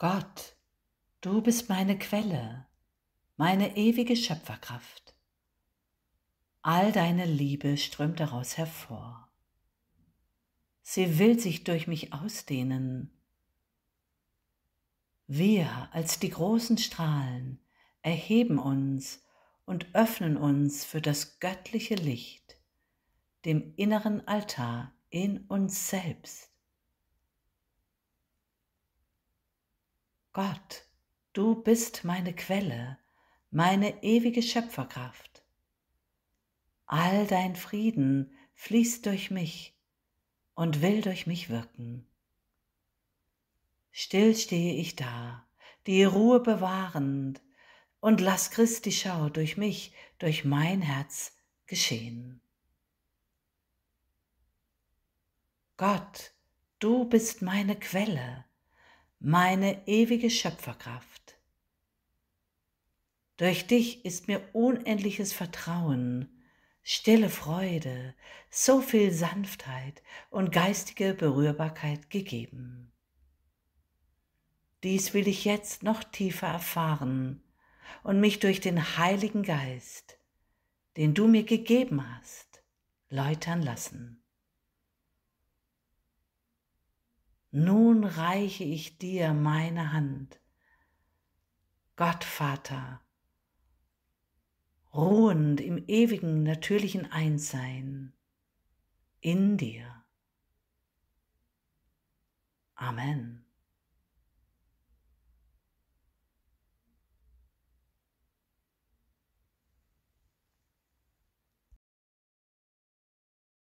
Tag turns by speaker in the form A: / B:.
A: Gott, du bist meine Quelle, meine ewige Schöpferkraft. All deine Liebe strömt daraus hervor. Sie will sich durch mich ausdehnen. Wir als die großen Strahlen erheben uns und öffnen uns für das göttliche Licht, dem inneren Altar in uns selbst. Gott, du bist meine Quelle, meine ewige Schöpferkraft. All dein Frieden fließt durch mich und will durch mich wirken. Still stehe ich da, die Ruhe bewahrend, und lass Christi Schau durch mich, durch mein Herz geschehen. Gott, du bist meine Quelle, meine ewige Schöpferkraft. Durch dich ist mir unendliches Vertrauen, stille Freude, so viel Sanftheit und geistige Berührbarkeit gegeben. Dies will ich jetzt noch tiefer erfahren und mich durch den Heiligen Geist, den du mir gegeben hast, läutern lassen. Nun reiche ich dir meine Hand. Gott Vater, ruhend im ewigen natürlichen Einssein in dir. Amen.